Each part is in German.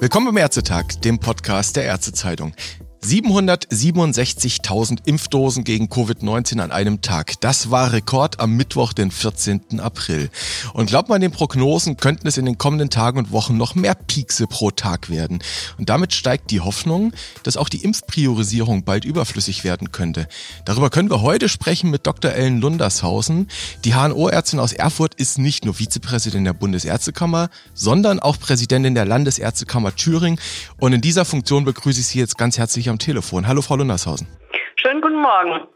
Willkommen beim Ärztetag, dem Podcast der Ärztezeitung. 767.000 Impfdosen gegen Covid-19 an einem Tag. Das war Rekord am Mittwoch, den 14. April. Und glaubt man den Prognosen, könnten es in den kommenden Tagen und Wochen noch mehr Piekse pro Tag werden. Und damit steigt die Hoffnung, dass auch die Impfpriorisierung bald überflüssig werden könnte. Darüber können wir heute sprechen mit Dr. Ellen Lundershausen. Die HNO-Ärztin aus Erfurt ist nicht nur Vizepräsidentin der Bundesärztekammer, sondern auch Präsidentin der Landesärztekammer Thüringen. Und in dieser Funktion begrüße ich Sie jetzt ganz herzlich am Telefon. Hallo, Frau Lundershausen. Schönen guten Morgen.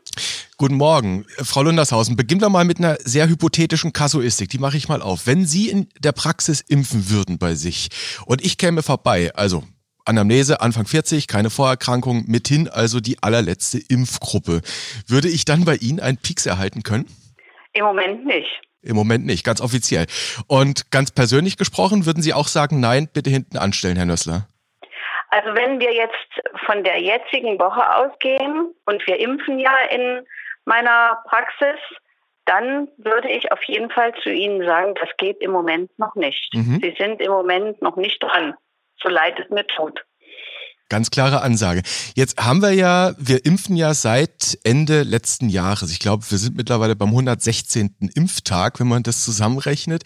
Guten Morgen. Frau Lundershausen, beginnen wir mal mit einer sehr hypothetischen Kasuistik. Die mache ich mal auf. Wenn Sie in der Praxis impfen würden bei sich und ich käme vorbei, also Anamnese, Anfang 40, keine Vorerkrankung, mithin also die allerletzte Impfgruppe. Würde ich dann bei Ihnen einen Pieks erhalten können? Im Moment nicht. Im Moment nicht, ganz offiziell. Und ganz persönlich gesprochen, würden Sie auch sagen, nein, bitte hinten anstellen, Herr Nössler? Also wenn wir jetzt von der jetzigen Woche ausgehen und wir impfen ja in meiner Praxis, dann würde ich auf jeden Fall zu Ihnen sagen, das geht im Moment noch nicht. Mhm. Sie sind im Moment noch nicht dran, so leid es mir tut. Ganz klare Ansage. Jetzt haben wir ja, wir impfen ja seit Ende letzten Jahres. Ich glaube, wir sind mittlerweile beim 116. Impftag, wenn man das zusammenrechnet.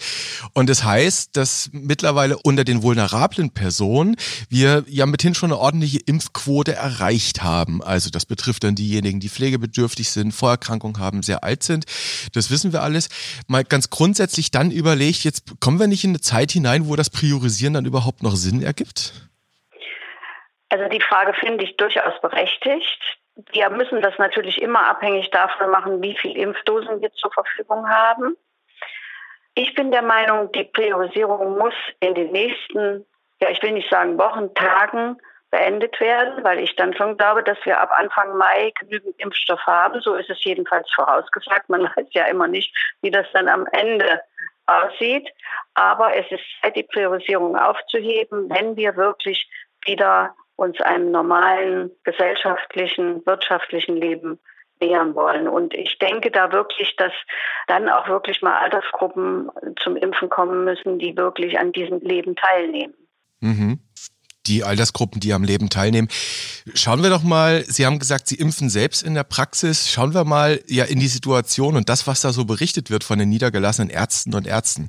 Und das heißt, dass mittlerweile unter den vulnerablen Personen wir ja mithin schon eine ordentliche Impfquote erreicht haben. Also das betrifft dann diejenigen, die pflegebedürftig sind, Vorerkrankungen haben, sehr alt sind. Das wissen wir alles. Mal ganz grundsätzlich dann überlegt, jetzt kommen wir nicht in eine Zeit hinein, wo das Priorisieren dann überhaupt noch Sinn ergibt? Also die Frage finde ich durchaus berechtigt. Wir müssen das natürlich immer abhängig davon machen, wie viele Impfdosen wir zur Verfügung haben. Ich bin der Meinung, die Priorisierung muss in den nächsten, ja, ich will nicht sagen Wochen, Tagen beendet werden, weil ich dann schon glaube, dass wir ab Anfang Mai genügend Impfstoff haben. So ist es jedenfalls vorausgesagt. Man weiß ja immer nicht, wie das dann am Ende aussieht. Aber es ist Zeit, die Priorisierung aufzuheben, wenn wir wirklich wieder uns einem normalen gesellschaftlichen, wirtschaftlichen Leben nähern wollen. Und ich denke da wirklich, dass dann auch wirklich mal Altersgruppen zum Impfen kommen müssen, die wirklich an diesem Leben teilnehmen. Mhm die Altersgruppen, die am Leben teilnehmen. Schauen wir doch mal, Sie haben gesagt, Sie impfen selbst in der Praxis. Schauen wir mal ja in die Situation und das, was da so berichtet wird von den niedergelassenen Ärzten und Ärzten.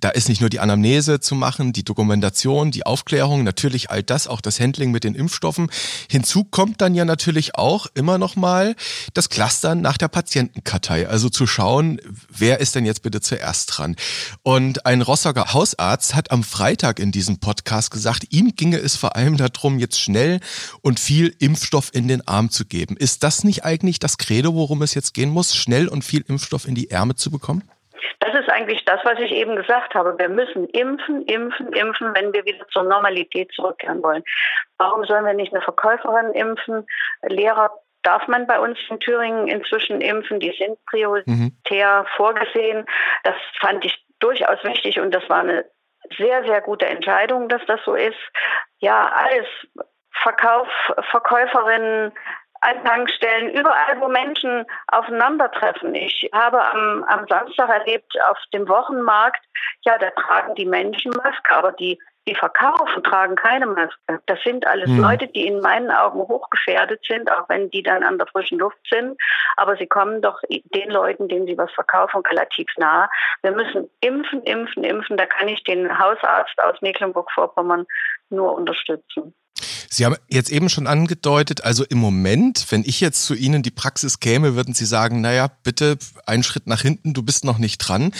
Da ist nicht nur die Anamnese zu machen, die Dokumentation, die Aufklärung, natürlich all das, auch das Handling mit den Impfstoffen. Hinzu kommt dann ja natürlich auch immer noch mal das Clustern nach der Patientenkartei. Also zu schauen, wer ist denn jetzt bitte zuerst dran? Und ein Rostocker Hausarzt hat am Freitag in diesem Podcast gesagt, ihm ginge es es vor allem darum, jetzt schnell und viel Impfstoff in den Arm zu geben. Ist das nicht eigentlich das Credo, worum es jetzt gehen muss, schnell und viel Impfstoff in die Ärmel zu bekommen? Das ist eigentlich das, was ich eben gesagt habe. Wir müssen impfen, impfen, impfen, wenn wir wieder zur Normalität zurückkehren wollen. Warum sollen wir nicht eine Verkäuferin impfen? Lehrer darf man bei uns in Thüringen inzwischen impfen. Die sind prioritär mhm. vorgesehen. Das fand ich durchaus wichtig und das war eine sehr, sehr gute Entscheidung, dass das so ist. Ja, alles. Verkauf, Verkäuferinnen, an Tankstellen, überall, wo Menschen aufeinandertreffen. Ich habe am, am Samstag erlebt auf dem Wochenmarkt, ja, da tragen die Menschen Maske, aber die die verkaufen, tragen keine Maske. Das sind alles hm. Leute, die in meinen Augen hochgefährdet sind, auch wenn die dann an der frischen Luft sind. Aber sie kommen doch den Leuten, denen sie was verkaufen, relativ nah. Wir müssen impfen, impfen, impfen. Da kann ich den Hausarzt aus Mecklenburg-Vorpommern nur unterstützen. Sie haben jetzt eben schon angedeutet, also im Moment, wenn ich jetzt zu Ihnen die Praxis käme, würden Sie sagen, naja, bitte einen Schritt nach hinten, du bist noch nicht dran.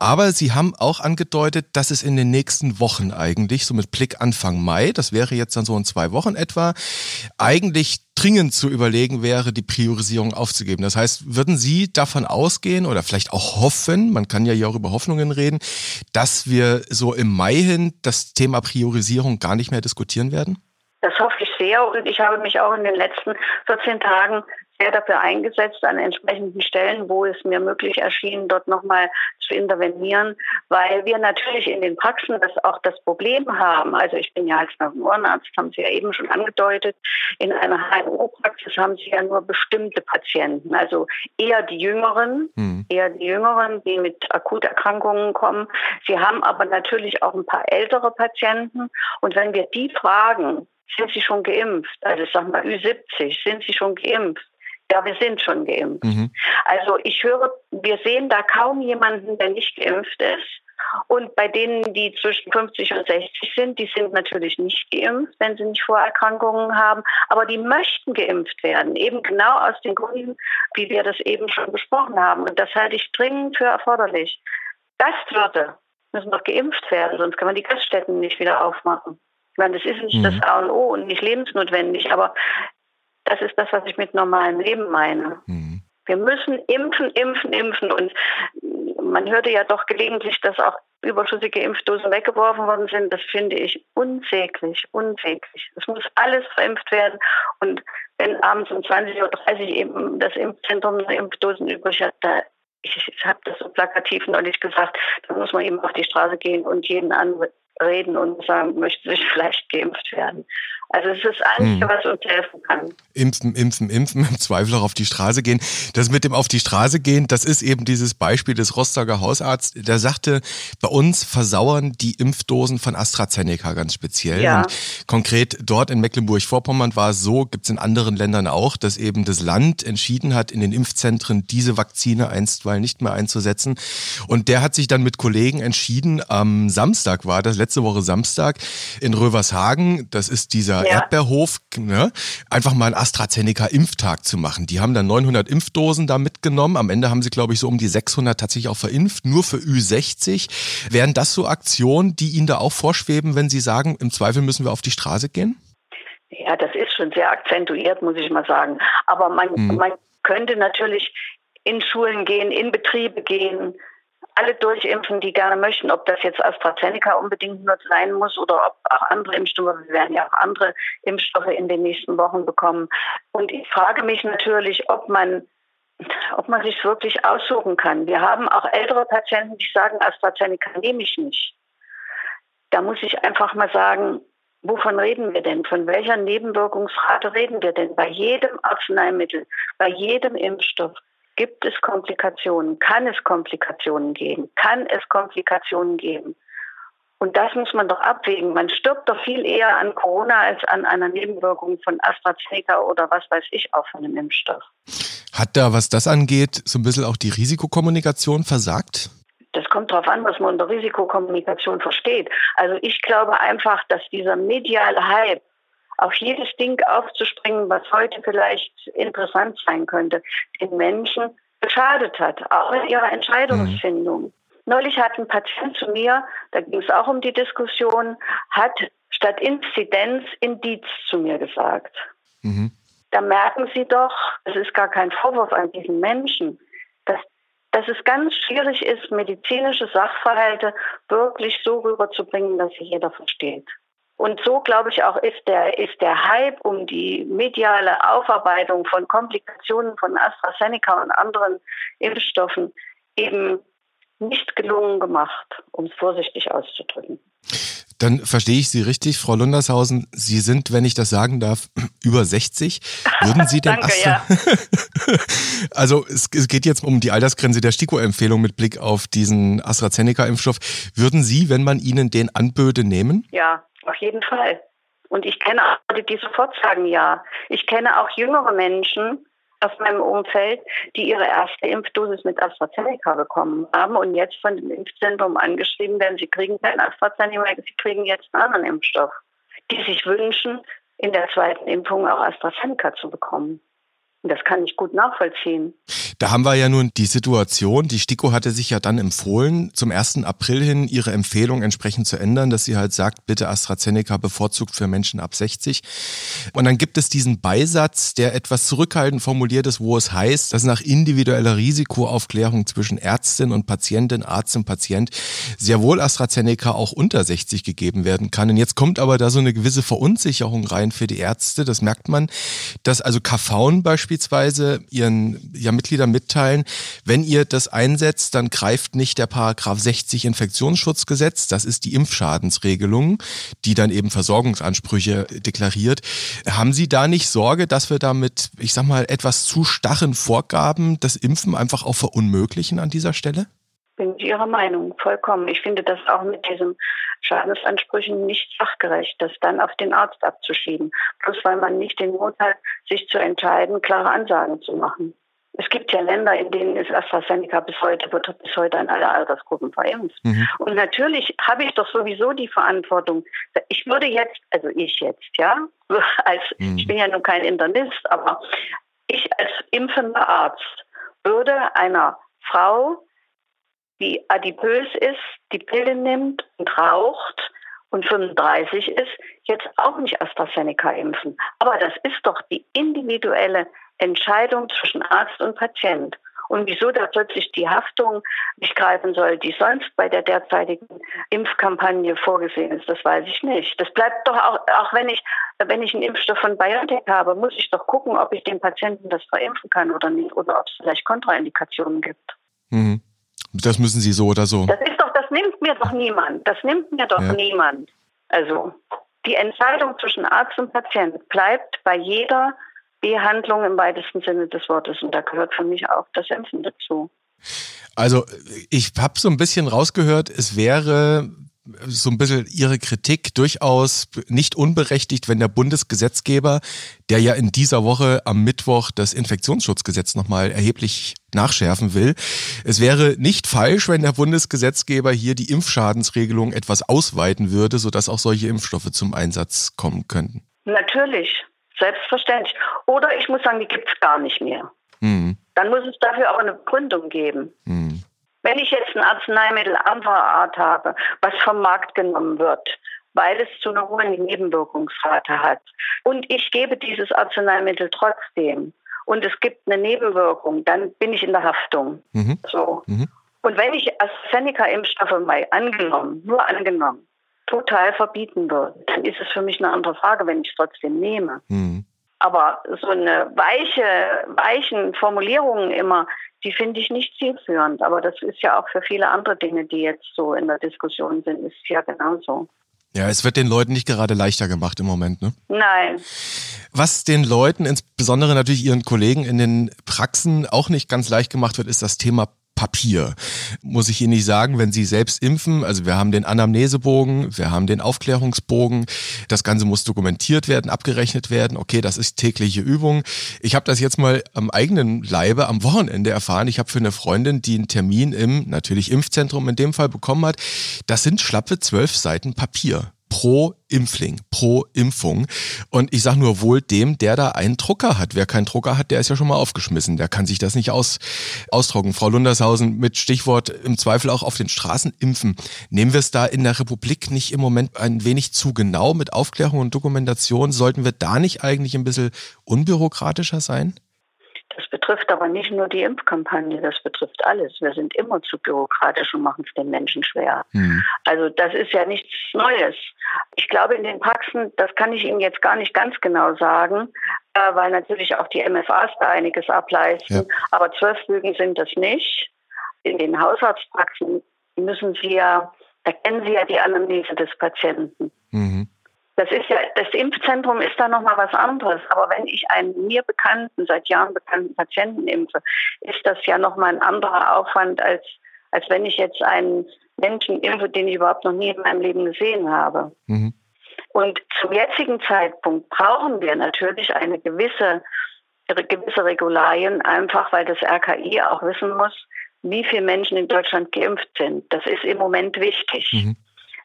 Aber Sie haben auch angedeutet, dass es in den nächsten Wochen eigentlich, so mit Blick Anfang Mai, das wäre jetzt dann so in zwei Wochen etwa, eigentlich dringend zu überlegen wäre, die Priorisierung aufzugeben. Das heißt, würden Sie davon ausgehen oder vielleicht auch hoffen, man kann ja hier auch über Hoffnungen reden, dass wir so im Mai hin das Thema Priorisierung gar nicht mehr diskutieren werden? Das hoffe ich sehr und ich habe mich auch in den letzten 14 Tagen sehr dafür eingesetzt an entsprechenden Stellen, wo es mir möglich erschien, dort nochmal zu intervenieren, weil wir natürlich in den Praxen das auch das Problem haben. Also ich bin ja als Ohrenarzt, haben Sie ja eben schon angedeutet, in einer HNO-Praxis haben Sie ja nur bestimmte Patienten, also eher die Jüngeren, mhm. eher die Jüngeren, die mit Akuterkrankungen kommen. Sie haben aber natürlich auch ein paar ältere Patienten und wenn wir die fragen, sind Sie schon geimpft? Also ich sag mal Ü70, sind Sie schon geimpft? Ja, wir sind schon geimpft. Mhm. Also ich höre, wir sehen da kaum jemanden, der nicht geimpft ist. Und bei denen, die zwischen 50 und 60 sind, die sind natürlich nicht geimpft, wenn sie nicht Vorerkrankungen haben, aber die möchten geimpft werden, eben genau aus den Gründen, wie wir das eben schon besprochen haben. Und das halte ich dringend für erforderlich. Gastwirte müssen doch geimpft werden, sonst kann man die Gaststätten nicht wieder aufmachen. Ich meine, das ist nicht mhm. das A und O und nicht lebensnotwendig, aber das ist das, was ich mit normalem Leben meine. Mhm. Wir müssen impfen, impfen, impfen. Und man hörte ja doch gelegentlich, dass auch überschüssige Impfdosen weggeworfen worden sind. Das finde ich unsäglich, unsäglich. Es muss alles verimpft werden. Und wenn abends um 20.30 Uhr eben das Impfzentrum Impfdosen übrig hat, da ich, ich habe das so plakativ neulich gesagt, da muss man eben auf die Straße gehen und jeden anreden und sagen, möchte sich vielleicht geimpft werden. Also es ist Einzige, hm. was uns helfen kann. Impfen, impfen, impfen, im Zweifel auch auf die Straße gehen. Das mit dem auf die Straße gehen, das ist eben dieses Beispiel des Rostocker Hausarztes. Der sagte, bei uns versauern die Impfdosen von AstraZeneca ganz speziell. Ja. Und konkret dort in Mecklenburg-Vorpommern war es so, gibt es in anderen Ländern auch, dass eben das Land entschieden hat, in den Impfzentren diese Vakzine einstweilen nicht mehr einzusetzen. Und der hat sich dann mit Kollegen entschieden, am Samstag war das, letzte Woche Samstag, in Rövershagen, das ist dieser ja. Erdbeerhof, ne, einfach mal einen AstraZeneca-Impftag zu machen. Die haben dann 900 Impfdosen da mitgenommen. Am Ende haben sie, glaube ich, so um die 600 tatsächlich auch verimpft, nur für Ü60. Wären das so Aktionen, die Ihnen da auch vorschweben, wenn Sie sagen, im Zweifel müssen wir auf die Straße gehen? Ja, das ist schon sehr akzentuiert, muss ich mal sagen. Aber man, hm. man könnte natürlich in Schulen gehen, in Betriebe gehen, alle durchimpfen, die gerne möchten, ob das jetzt AstraZeneca unbedingt nur sein muss oder ob auch andere Impfstoffe, wir werden ja auch andere Impfstoffe in den nächsten Wochen bekommen. Und ich frage mich natürlich, ob man ob man sich wirklich aussuchen kann. Wir haben auch ältere Patienten, die sagen, AstraZeneca nehme ich nicht. Da muss ich einfach mal sagen, wovon reden wir denn? Von welcher Nebenwirkungsrate reden wir denn? Bei jedem Arzneimittel, bei jedem Impfstoff Gibt es Komplikationen? Kann es Komplikationen geben? Kann es Komplikationen geben? Und das muss man doch abwägen. Man stirbt doch viel eher an Corona als an einer Nebenwirkung von AstraZeneca oder was weiß ich auch von einem Impfstoff. Hat da, was das angeht, so ein bisschen auch die Risikokommunikation versagt? Das kommt darauf an, was man unter Risikokommunikation versteht. Also ich glaube einfach, dass dieser mediale Hype auf jedes Ding aufzuspringen, was heute vielleicht interessant sein könnte, den Menschen geschadet hat, auch in ihrer Entscheidungsfindung. Mhm. Neulich hat ein Patient zu mir, da ging es auch um die Diskussion, hat statt Inzidenz Indiz zu mir gesagt. Mhm. Da merken Sie doch, es ist gar kein Vorwurf an diesen Menschen, dass, dass es ganz schwierig ist, medizinische Sachverhalte wirklich so rüberzubringen, dass sie jeder versteht. Und so, glaube ich, auch ist der, ist der Hype um die mediale Aufarbeitung von Komplikationen von AstraZeneca und anderen Impfstoffen eben nicht gelungen gemacht, um es vorsichtig auszudrücken. Dann verstehe ich Sie richtig, Frau Lundershausen. Sie sind, wenn ich das sagen darf, über 60. Würden Sie denn Danke, ja. also es, es, geht jetzt um die Altersgrenze der STIKO-Empfehlung mit Blick auf diesen AstraZeneca-Impfstoff. Würden Sie, wenn man Ihnen den anböte, nehmen? Ja, auf jeden Fall. Und ich kenne auch Leute, die sofort sagen ja. Ich kenne auch jüngere Menschen aus meinem Umfeld, die ihre erste Impfdosis mit AstraZeneca bekommen haben und jetzt von dem Impfzentrum angeschrieben werden, sie kriegen kein AstraZeneca, sie kriegen jetzt einen anderen Impfstoff, die sich wünschen, in der zweiten Impfung auch AstraZeneca zu bekommen. Das kann ich gut nachvollziehen. Da haben wir ja nun die Situation, die STIKO hatte sich ja dann empfohlen, zum 1. April hin ihre Empfehlung entsprechend zu ändern, dass sie halt sagt, bitte AstraZeneca bevorzugt für Menschen ab 60. Und dann gibt es diesen Beisatz, der etwas zurückhaltend formuliert ist, wo es heißt, dass nach individueller Risikoaufklärung zwischen Ärztin und Patientin, Arzt und Patient sehr wohl AstraZeneca auch unter 60 gegeben werden kann. Und jetzt kommt aber da so eine gewisse Verunsicherung rein für die Ärzte. Das merkt man, dass also KV beispielsweise beispielsweise ihren ja, Mitgliedern mitteilen, wenn ihr das einsetzt, dann greift nicht der Paragraph 60 Infektionsschutzgesetz, das ist die Impfschadensregelung, die dann eben Versorgungsansprüche deklariert. Haben Sie da nicht Sorge, dass wir damit, ich sag mal, etwas zu starren Vorgaben das Impfen einfach auch verunmöglichen an dieser Stelle? Bin ich Ihrer Meinung, vollkommen. Ich finde das auch mit diesen Schadensansprüchen nicht sachgerecht, das dann auf den Arzt abzuschieben. Bloß weil man nicht den Mut hat, sich zu entscheiden, klare Ansagen zu machen. Es gibt ja Länder, in denen ist AstraZeneca bis heute, wird bis heute an alle Altersgruppen verimpft. Mhm. Und natürlich habe ich doch sowieso die Verantwortung. Ich würde jetzt, also ich jetzt, ja, als, mhm. ich bin ja nun kein Internist, aber ich als impfender Arzt würde einer Frau die adipös ist, die Pille nimmt und raucht und 35 ist, jetzt auch nicht AstraZeneca impfen. Aber das ist doch die individuelle Entscheidung zwischen Arzt und Patient. Und wieso da plötzlich die Haftung nicht greifen soll, die sonst bei der derzeitigen Impfkampagne vorgesehen ist, das weiß ich nicht. Das bleibt doch auch, auch wenn ich, wenn ich einen Impfstoff von BioNTech habe, muss ich doch gucken, ob ich den Patienten das verimpfen kann oder nicht, oder ob es vielleicht Kontraindikationen gibt. Mhm. Das müssen Sie so oder so. Das ist doch, das nimmt mir doch niemand. Das nimmt mir doch ja. niemand. Also die Entscheidung zwischen Arzt und Patient bleibt bei jeder Behandlung im weitesten Sinne des Wortes. Und da gehört für mich auch das Impfen dazu. Also ich habe so ein bisschen rausgehört, es wäre so ein bisschen Ihre Kritik durchaus nicht unberechtigt, wenn der Bundesgesetzgeber, der ja in dieser Woche am Mittwoch das Infektionsschutzgesetz nochmal erheblich nachschärfen will, es wäre nicht falsch, wenn der Bundesgesetzgeber hier die Impfschadensregelung etwas ausweiten würde, sodass auch solche Impfstoffe zum Einsatz kommen könnten. Natürlich, selbstverständlich. Oder ich muss sagen, die gibt es gar nicht mehr. Mhm. Dann muss es dafür auch eine Begründung geben. Mhm. Wenn ich jetzt ein Arzneimittel anderer Art habe, was vom Markt genommen wird, weil es zu einer hohen Nebenwirkungsrate hat, und ich gebe dieses Arzneimittel trotzdem, und es gibt eine Nebenwirkung, dann bin ich in der Haftung. Mhm. So. Mhm. Und wenn ich AstraZeneca-Impfstoffe mal angenommen, nur angenommen, total verbieten würde, dann ist es für mich eine andere Frage, wenn ich es trotzdem nehme. Mhm. Aber so eine weiche, weichen Formulierungen immer, die finde ich nicht zielführend. Aber das ist ja auch für viele andere Dinge, die jetzt so in der Diskussion sind, ist ja genauso. Ja, es wird den Leuten nicht gerade leichter gemacht im Moment, ne? Nein. Was den Leuten, insbesondere natürlich ihren Kollegen in den Praxen auch nicht ganz leicht gemacht wird, ist das Thema Papier. Muss ich Ihnen nicht sagen, wenn Sie selbst impfen, also wir haben den Anamnesebogen, wir haben den Aufklärungsbogen, das Ganze muss dokumentiert werden, abgerechnet werden. Okay, das ist tägliche Übung. Ich habe das jetzt mal am eigenen Leibe am Wochenende erfahren. Ich habe für eine Freundin, die einen Termin im, natürlich Impfzentrum in dem Fall bekommen hat, das sind schlappe zwölf Seiten Papier pro Impfling, pro Impfung. Und ich sage nur wohl dem, der da einen Drucker hat. Wer keinen Drucker hat, der ist ja schon mal aufgeschmissen. Der kann sich das nicht aus, ausdrucken. Frau Lundershausen mit Stichwort im Zweifel auch auf den Straßen impfen. Nehmen wir es da in der Republik nicht im Moment ein wenig zu genau mit Aufklärung und Dokumentation? Sollten wir da nicht eigentlich ein bisschen unbürokratischer sein? Das betrifft aber nicht nur die Impfkampagne, das betrifft alles. Wir sind immer zu bürokratisch und machen es den Menschen schwer. Mhm. Also das ist ja nichts Neues. Ich glaube, in den Praxen, das kann ich Ihnen jetzt gar nicht ganz genau sagen, äh, weil natürlich auch die MFAs da einiges ableisten. Ja. Aber zwölf Bögen sind das nicht. In den Hausarztpraxen müssen Sie ja, da kennen Sie ja die Anamnese des Patienten. Mhm. Das ist ja, das Impfzentrum ist da nochmal was anderes. Aber wenn ich einen mir bekannten, seit Jahren bekannten Patienten impfe, ist das ja nochmal ein anderer Aufwand, als, als wenn ich jetzt einen Menschen impfe, den ich überhaupt noch nie in meinem Leben gesehen habe. Mhm. Und zum jetzigen Zeitpunkt brauchen wir natürlich eine gewisse, gewisse Regularien, einfach weil das RKI auch wissen muss, wie viele Menschen in Deutschland geimpft sind. Das ist im Moment wichtig. Mhm.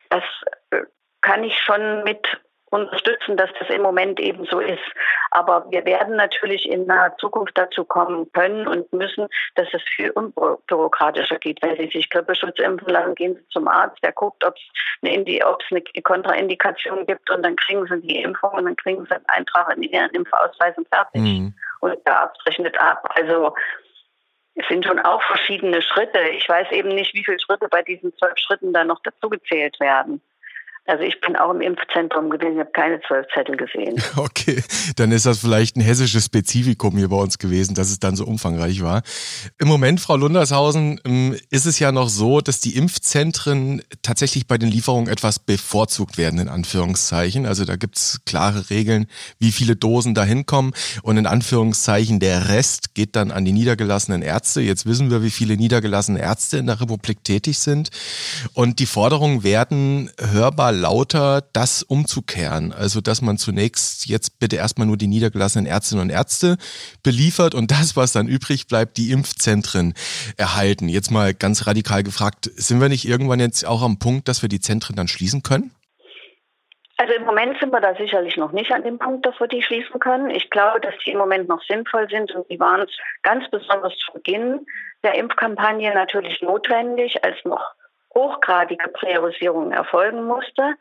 Das äh, kann ich schon mit unterstützen, dass das im Moment eben so ist. Aber wir werden natürlich in naher Zukunft dazu kommen können und müssen, dass es viel unbürokratischer geht. Wenn Sie sich Grippeschutz impfen lassen, gehen Sie zum Arzt, der guckt, ob es eine, eine Kontraindikation gibt und dann kriegen Sie die Impfung und dann kriegen Sie einen Eintrag in Ihren Impfausweis und fertig. Mhm. Und der Arzt rechnet ab. Also es sind schon auch verschiedene Schritte. Ich weiß eben nicht, wie viele Schritte bei diesen zwölf Schritten dann noch dazugezählt werden. Also ich bin auch im Impfzentrum gewesen, ich habe keine zwölf Zettel gesehen. Okay, dann ist das vielleicht ein hessisches Spezifikum hier bei uns gewesen, dass es dann so umfangreich war. Im Moment, Frau Lundershausen, ähm, ist es ja noch so, dass die Impfzentren tatsächlich bei den Lieferungen etwas bevorzugt werden, in Anführungszeichen. Also da gibt es klare Regeln, wie viele Dosen da hinkommen. Und in Anführungszeichen der Rest geht dann an die niedergelassenen Ärzte. Jetzt wissen wir, wie viele niedergelassene Ärzte in der Republik tätig sind. Und die Forderungen werden hörbar lauter, das umzukehren. Also, dass man zunächst jetzt bitte erstmal nur die niedergelassenen Ärztinnen und Ärzte beliefert und das, was dann übrig bleibt, die Impfzentren erhalten. Jetzt mal ganz radikal gefragt, sind wir nicht irgendwann jetzt auch am Punkt, dass wir die Zentren dann schließen können? Also im Moment sind wir da sicherlich noch nicht an dem Punkt, dass wir die schließen können. Ich glaube, dass die im Moment noch sinnvoll sind und die waren ganz besonders zu Beginn der Impfkampagne natürlich notwendig, als noch hochgradige Priorisierung erfolgen musste.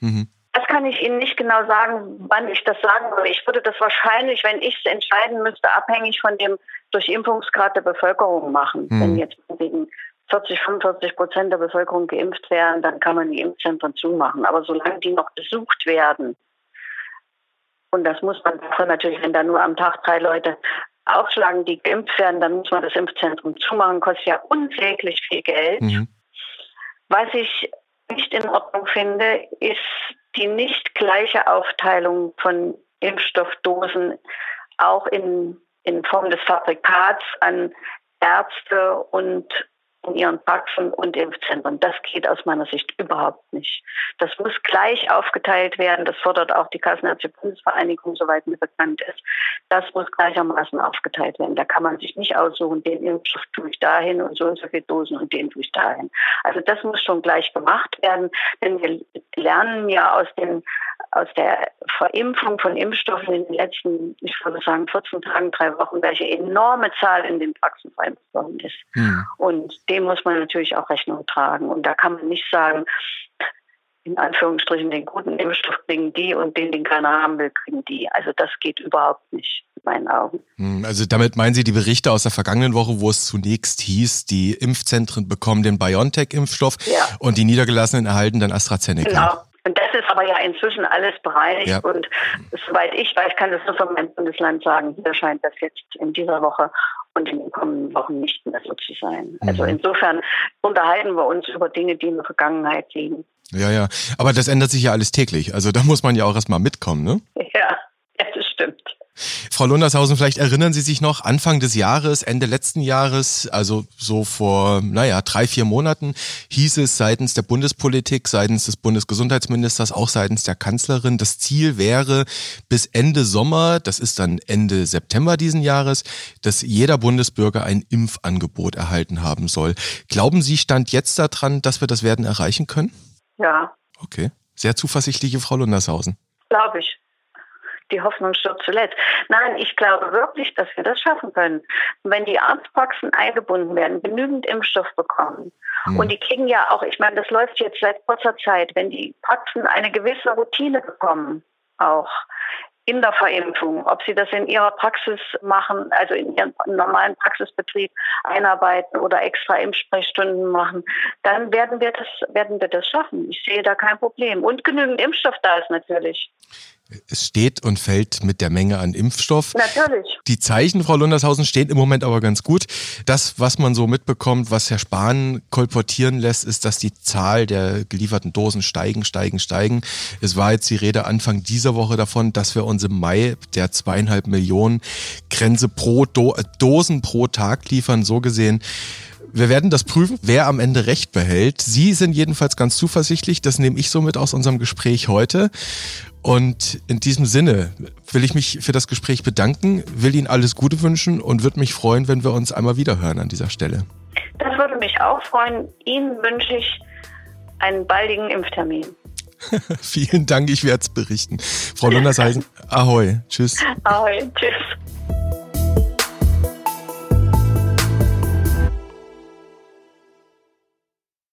Mhm. Das kann ich Ihnen nicht genau sagen, wann ich das sagen würde. Ich würde das wahrscheinlich, wenn ich es entscheiden müsste, abhängig von dem Durchimpfungsgrad der Bevölkerung machen. Mhm. Wenn jetzt wegen 40, 45 Prozent der Bevölkerung geimpft werden, dann kann man die Impfzentren zumachen. Aber solange die noch besucht werden, und das muss man davon natürlich, wenn da nur am Tag drei Leute aufschlagen, die geimpft werden, dann muss man das Impfzentrum zumachen, kostet ja unsäglich viel Geld. Mhm. Was ich nicht in Ordnung finde, ist die nicht gleiche Aufteilung von Impfstoffdosen auch in, in Form des Fabrikats an Ärzte und in ihren Praxen und Impfzentren. Das geht aus meiner Sicht überhaupt nicht. Das muss gleich aufgeteilt werden. Das fordert auch die Kassenärztliche Bundesvereinigung, soweit mir bekannt ist. Das muss gleichermaßen aufgeteilt werden. Da kann man sich nicht aussuchen, den Impfstoff tue ich dahin und so und so viele Dosen und den tue ich dahin. Also das muss schon gleich gemacht werden, denn wir lernen ja aus den aus der Verimpfung von Impfstoffen in den letzten, ich würde sagen, 14 Tagen, drei Wochen, welche enorme Zahl in den Praxen verimpft worden ist. Mhm. Und dem muss man natürlich auch Rechnung tragen. Und da kann man nicht sagen, in Anführungsstrichen, den guten Impfstoff kriegen die und den, den keiner haben will, kriegen die. Also das geht überhaupt nicht, in meinen Augen. Hm, also damit meinen Sie die Berichte aus der vergangenen Woche, wo es zunächst hieß, die Impfzentren bekommen den BioNTech-Impfstoff ja. und die Niedergelassenen erhalten dann AstraZeneca. Genau. Und das ist aber ja inzwischen alles bereinigt. Ja. Und soweit ich weiß, kann das nur von meinem Bundesland sagen, hier scheint das jetzt in dieser Woche und in den kommenden Wochen nicht mehr so zu sein. Mhm. Also insofern unterhalten wir uns über Dinge, die in der Vergangenheit liegen. Ja, ja. Aber das ändert sich ja alles täglich. Also da muss man ja auch erstmal mitkommen, ne? Ja, das stimmt. Frau Lundershausen, vielleicht erinnern Sie sich noch, Anfang des Jahres, Ende letzten Jahres, also so vor, naja, drei, vier Monaten, hieß es seitens der Bundespolitik, seitens des Bundesgesundheitsministers, auch seitens der Kanzlerin, das Ziel wäre, bis Ende Sommer, das ist dann Ende September diesen Jahres, dass jeder Bundesbürger ein Impfangebot erhalten haben soll. Glauben Sie, stand jetzt daran, dass wir das werden erreichen können? Ja. Okay. Sehr zuversichtliche Frau Lundershausen. Glaube ich die Hoffnung stirbt zuletzt. Nein, ich glaube wirklich, dass wir das schaffen können. wenn die Arztpraxen eingebunden werden, genügend Impfstoff bekommen. Mhm. Und die kriegen ja auch, ich meine, das läuft jetzt seit kurzer Zeit, wenn die Praxen eine gewisse Routine bekommen, auch in der Verimpfung, ob sie das in ihrer Praxis machen, also in ihrem normalen Praxisbetrieb einarbeiten oder extra Impfsprechstunden machen, dann werden wir das, werden wir das schaffen. Ich sehe da kein Problem. Und genügend Impfstoff da ist natürlich. Es steht und fällt mit der Menge an Impfstoff. Natürlich. Die Zeichen, Frau Lundershausen, stehen im Moment aber ganz gut. Das, was man so mitbekommt, was Herr Spahn kolportieren lässt, ist, dass die Zahl der gelieferten Dosen steigen, steigen, steigen. Es war jetzt die Rede Anfang dieser Woche davon, dass wir uns im Mai der zweieinhalb Millionen Grenze pro Do Dosen pro Tag liefern. So gesehen wir werden das prüfen, wer am Ende Recht behält. Sie sind jedenfalls ganz zuversichtlich. Das nehme ich so mit aus unserem Gespräch heute. Und in diesem Sinne will ich mich für das Gespräch bedanken, will Ihnen alles Gute wünschen und würde mich freuen, wenn wir uns einmal wieder hören an dieser Stelle. Das würde mich auch freuen. Ihnen wünsche ich einen baldigen Impftermin. Vielen Dank, ich werde es berichten. Frau Lunderseisen, ahoi, tschüss. Ahoi, tschüss.